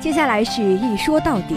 接下来是一说到底。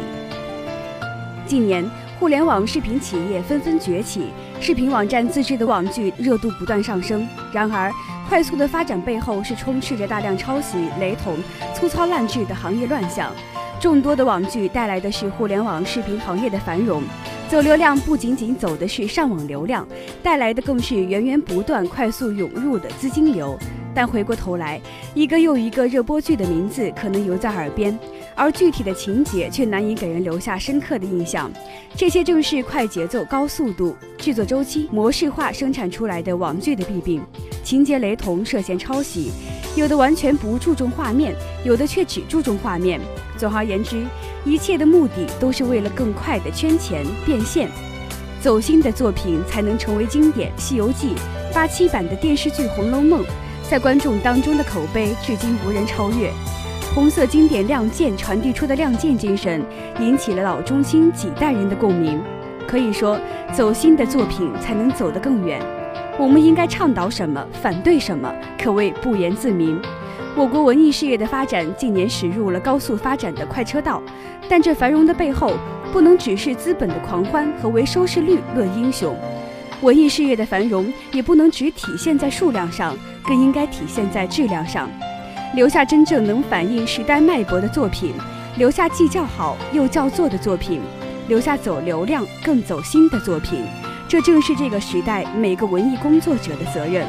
近年，互联网视频企业纷纷崛起，视频网站自制的网剧热度不断上升。然而，快速的发展背后是充斥着大量抄袭、雷同、粗糙烂制的行业乱象。众多的网剧带来的是互联网视频行业的繁荣。走流量不仅仅走的是上网流量，带来的更是源源不断、快速涌入的资金流。但回过头来，一个又一个热播剧的名字可能犹在耳边，而具体的情节却难以给人留下深刻的印象。这些正是快节奏、高速度、制作周期、模式化生产出来的网剧的弊病。情节雷同，涉嫌抄袭，有的完全不注重画面，有的却只注重画面。总而言之，一切的目的都是为了更快的圈钱变现。走心的作品才能成为经典，《西游记》八七版的电视剧《红楼梦》在观众当中的口碑至今无人超越。红色经典《亮剑》传递出的亮剑精神，引起了老中青几代人的共鸣。可以说，走心的作品才能走得更远。我们应该倡导什么，反对什么，可谓不言自明。我国文艺事业的发展近年驶入了高速发展的快车道，但这繁荣的背后不能只是资本的狂欢和为收视率论英雄。文艺事业的繁荣也不能只体现在数量上，更应该体现在质量上，留下真正能反映时代脉搏的作品，留下既叫好又叫座的作品，留下走流量更走心的作品。这正是这个时代每个文艺工作者的责任。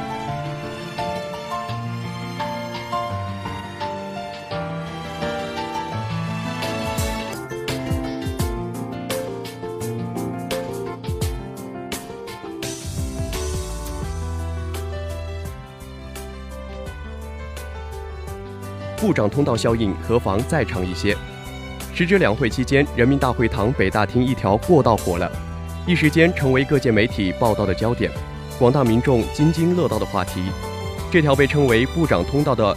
部长通道效应何妨再长一些？时值两会期间，人民大会堂北大厅一条过道火了，一时间成为各界媒体报道的焦点，广大民众津津乐道的话题。这条被称为“部长通道”的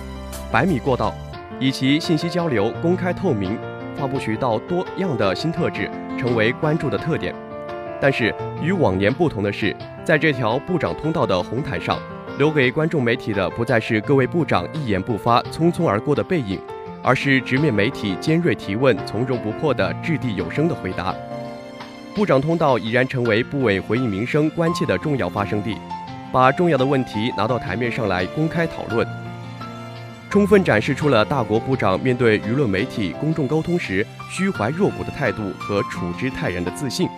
百米过道，以其信息交流公开透明、发布渠道多样的新特质，成为关注的特点。但是与往年不同的是，在这条部长通道的红毯上。留给观众媒体的不再是各位部长一言不发、匆匆而过的背影，而是直面媒体尖锐提问、从容不迫的掷地有声的回答。部长通道已然成为部委回应民生关切的重要发声地，把重要的问题拿到台面上来公开讨论，充分展示出了大国部长面对舆论媒体、公众沟通时虚怀若谷的态度和处之泰然的自信，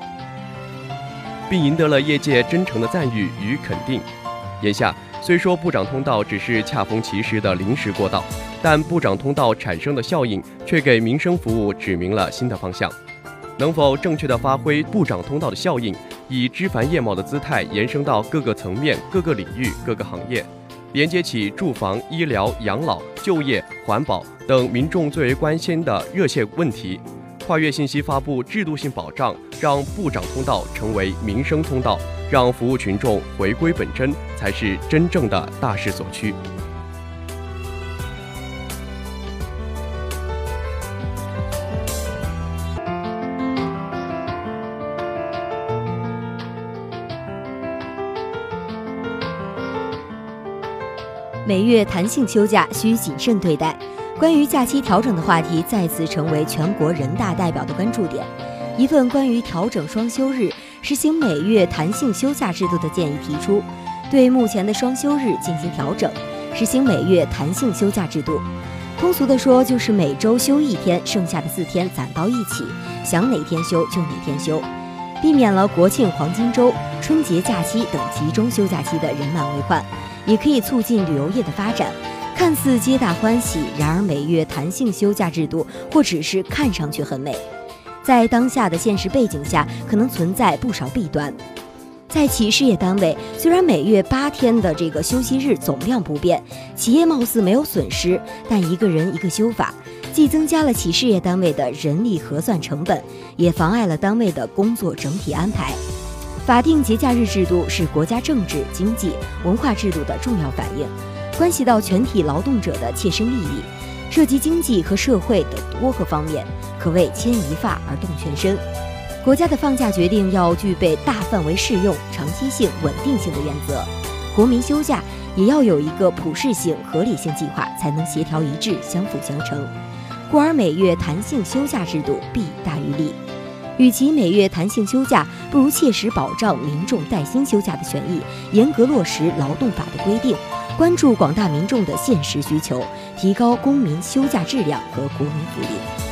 并赢得了业界真诚的赞誉与肯定。眼下。虽说部长通道只是恰逢其时的临时过道，但部长通道产生的效应却给民生服务指明了新的方向。能否正确的发挥部长通道的效应，以枝繁叶茂的姿态延伸到各个层面、各个领域、各个行业，连接起住房、医疗、养老、就业、环保等民众最为关心的热线问题？跨越信息发布制度性保障，让部长通道成为民生通道，让服务群众回归本真，才是真正的大势所趋。每月弹性休假需谨慎对待。关于假期调整的话题再次成为全国人大代表的关注点。一份关于调整双休日、实行每月弹性休假制度的建议提出，对目前的双休日进行调整，实行每月弹性休假制度。通俗的说，就是每周休一天，剩下的四天攒到一起，想哪天休就哪天休，避免了国庆黄金周、春节假期等集中休假期的人满为患，也可以促进旅游业的发展。看似皆大欢喜，然而每月弹性休假制度或只是看上去很美，在当下的现实背景下，可能存在不少弊端。在企事业单位，虽然每月八天的这个休息日总量不变，企业貌似没有损失，但一个人一个休法，既增加了企事业单位的人力核算成本，也妨碍了单位的工作整体安排。法定节假日制度是国家政治、经济、文化制度的重要反映。关系到全体劳动者的切身利益，涉及经济和社会等多个方面，可谓牵一发而动全身。国家的放假决定要具备大范围适用、长期性、稳定性的原则，国民休假也要有一个普适性、合理性计划，才能协调一致、相辅相成。故而每月弹性休假制度弊大于利。与其每月弹性休假，不如切实保障民众带薪休假的权益，严格落实劳动法的规定，关注广大民众的现实需求，提高公民休假质量和国民福利。